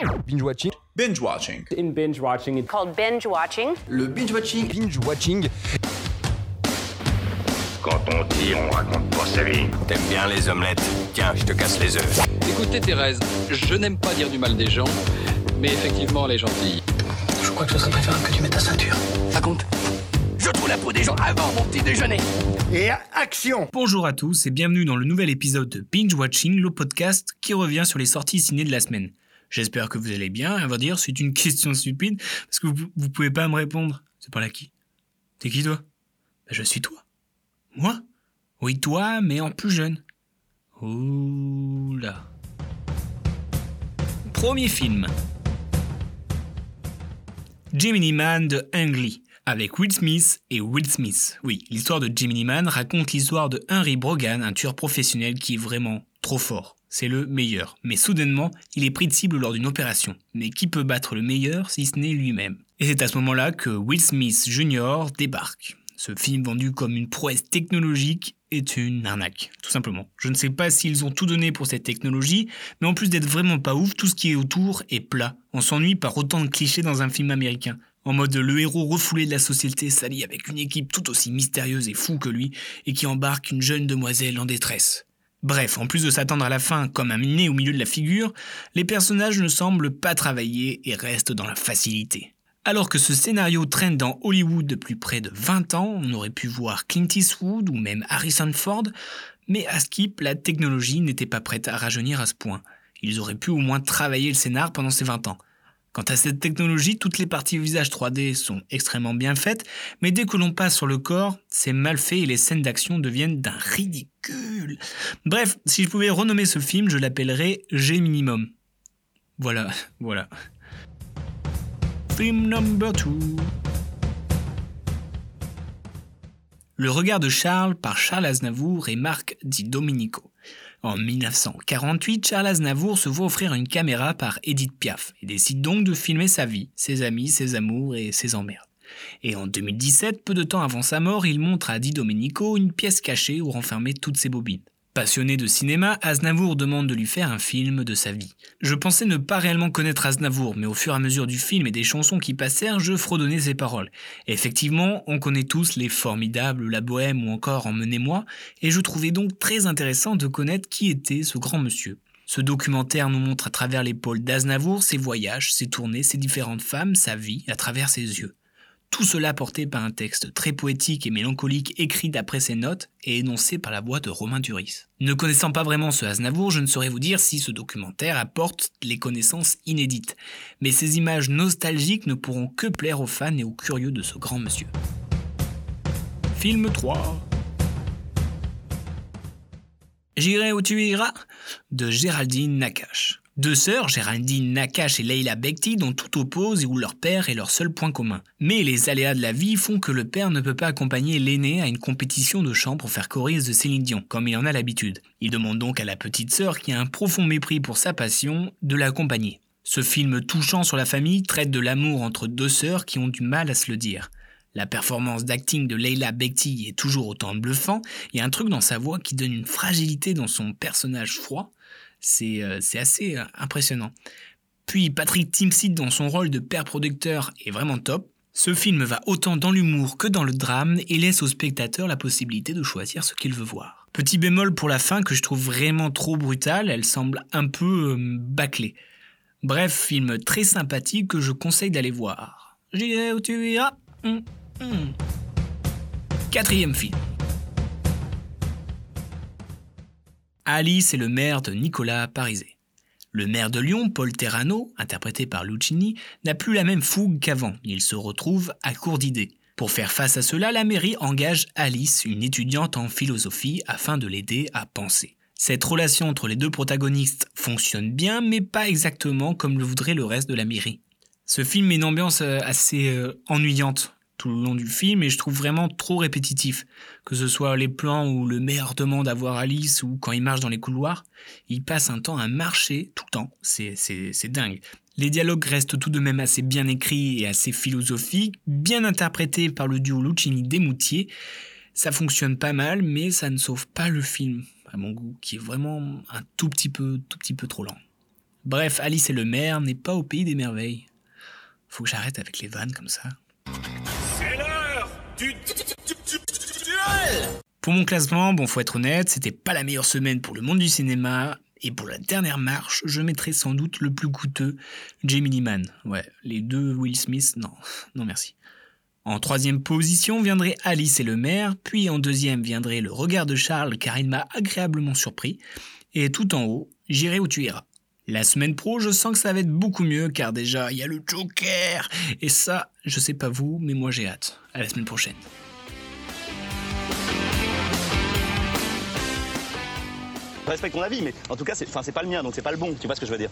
Binge watching. Binge watching. In binge watching, it's called binge watching. Le binge watching. Binge watching. Quand on tire, on raconte pas sa vie. T'aimes bien les omelettes? Tiens, je te casse les œufs. Écoutez Thérèse, je n'aime pas dire du mal des gens, mais effectivement elle est gentille. Je crois que ce serait préférable que tu mettes ta ceinture. Raconte. Je trouve la peau des gens avant mon petit déjeuner. Et action Bonjour à tous et bienvenue dans le nouvel épisode de Binge Watching, le podcast qui revient sur les sorties ciné de la semaine. J'espère que vous allez bien. À vrai dire, c'est une question stupide parce que vous, pouvez pas me répondre. C'est pas là qui? T'es qui toi? Ben, Je suis toi. Moi? Oui, toi, mais en plus jeune. Oula. Premier film. Gemini Man de Ang avec Will Smith et Will Smith. Oui, l'histoire de Gemini Man raconte l'histoire de Henry Brogan, un tueur professionnel qui est vraiment trop fort. C'est le meilleur. Mais soudainement, il est pris de cible lors d'une opération. Mais qui peut battre le meilleur si ce n'est lui-même? Et c'est à ce moment-là que Will Smith Jr. débarque. Ce film vendu comme une prouesse technologique est une arnaque, tout simplement. Je ne sais pas s'ils ont tout donné pour cette technologie, mais en plus d'être vraiment pas ouf, tout ce qui est autour est plat. On s'ennuie par autant de clichés dans un film américain. En mode le héros refoulé de la société s'allie avec une équipe tout aussi mystérieuse et fou que lui, et qui embarque une jeune demoiselle en détresse. Bref, en plus de s'attendre à la fin comme un nez au milieu de la figure, les personnages ne semblent pas travailler et restent dans la facilité. Alors que ce scénario traîne dans Hollywood depuis près de 20 ans, on aurait pu voir Clint Eastwood ou même Harrison Ford, mais à Skip, la technologie n'était pas prête à rajeunir à ce point. Ils auraient pu au moins travailler le scénar pendant ces 20 ans. Quant à cette technologie, toutes les parties visage 3D sont extrêmement bien faites, mais dès que l'on passe sur le corps, c'est mal fait et les scènes d'action deviennent d'un ridicule. Bref, si je pouvais renommer ce film, je l'appellerais G minimum. Voilà, voilà. Film number two. Le regard de Charles par Charles Aznavour et Marc Di Domenico. En 1948, Charles Aznavour se voit offrir une caméra par Edith Piaf et décide donc de filmer sa vie, ses amis, ses amours et ses emmerdes. Et en 2017, peu de temps avant sa mort, il montre à Di Domenico une pièce cachée où renfermer toutes ses bobines. Passionné de cinéma, Aznavour demande de lui faire un film de sa vie. Je pensais ne pas réellement connaître Aznavour, mais au fur et à mesure du film et des chansons qui passèrent, je fredonnais ses paroles. Effectivement, on connaît tous les formidables La Bohème ou encore Emmenez-moi, et je trouvais donc très intéressant de connaître qui était ce grand monsieur. Ce documentaire nous montre à travers l'épaule d'Aznavour ses voyages, ses tournées, ses différentes femmes, sa vie, à travers ses yeux. Tout cela porté par un texte très poétique et mélancolique écrit d'après ses notes et énoncé par la voix de Romain Duris. Ne connaissant pas vraiment ce Aznavour, je ne saurais vous dire si ce documentaire apporte les connaissances inédites, mais ces images nostalgiques ne pourront que plaire aux fans et aux curieux de ce grand monsieur. Film 3 J'irai où tu iras? De Géraldine Nakache. Deux sœurs, Géraldine Nakache et Leila Bekti, dont tout oppose et où leur père est leur seul point commun. Mais les aléas de la vie font que le père ne peut pas accompagner l'aîné à une compétition de chant pour faire choriste de Céline Dion, comme il en a l'habitude. Il demande donc à la petite sœur, qui a un profond mépris pour sa passion, de l'accompagner. Ce film touchant sur la famille traite de l'amour entre deux sœurs qui ont du mal à se le dire. La performance d'acting de Leila Bekti est toujours autant bluffant, il y a un truc dans sa voix qui donne une fragilité dans son personnage froid, c'est assez euh, impressionnant. Puis Patrick Timsit dans son rôle de père producteur est vraiment top. Ce film va autant dans l'humour que dans le drame et laisse au spectateur la possibilité de choisir ce qu'il veut voir. Petit bémol pour la fin que je trouve vraiment trop brutale, elle semble un peu euh, bâclée. Bref, film très sympathique que je conseille d'aller voir. Hum, hum. Quatrième film. Alice est le maire de Nicolas Parisé. Le maire de Lyon, Paul Terrano, interprété par Lucchini, n'a plus la même fougue qu'avant. Il se retrouve à court d'idées. Pour faire face à cela, la mairie engage Alice, une étudiante en philosophie, afin de l'aider à penser. Cette relation entre les deux protagonistes fonctionne bien, mais pas exactement comme le voudrait le reste de la mairie. Ce film met une ambiance euh, assez euh, ennuyante tout le long du film et je trouve vraiment trop répétitif. Que ce soit les plans où le maire demande à voir Alice ou quand il marche dans les couloirs, il passe un temps à marcher tout le temps. C'est, dingue. Les dialogues restent tout de même assez bien écrits et assez philosophiques, bien interprétés par le duo Lucchini-Desmoutiers. Ça fonctionne pas mal, mais ça ne sauve pas le film, à mon goût, qui est vraiment un tout petit peu, tout petit peu trop lent. Bref, Alice et le maire n'est pas au pays des merveilles. Faut que j'arrête avec les vannes comme ça. Pour mon classement, bon, faut être honnête, c'était pas la meilleure semaine pour le monde du cinéma. Et pour la dernière marche, je mettrai sans doute le plus coûteux, Jamie Man. Ouais, les deux Will Smith, non, non merci. En troisième position viendrait Alice et le maire, puis en deuxième viendrait le regard de Charles car il m'a agréablement surpris. Et tout en haut, j'irai où tu iras. La semaine pro, je sens que ça va être beaucoup mieux car déjà il y a le Joker. Et ça, je sais pas vous, mais moi j'ai hâte. À la semaine prochaine. Je respecte ton avis, mais en tout cas, c'est pas le mien, donc c'est pas le bon. Tu vois ce que je veux dire?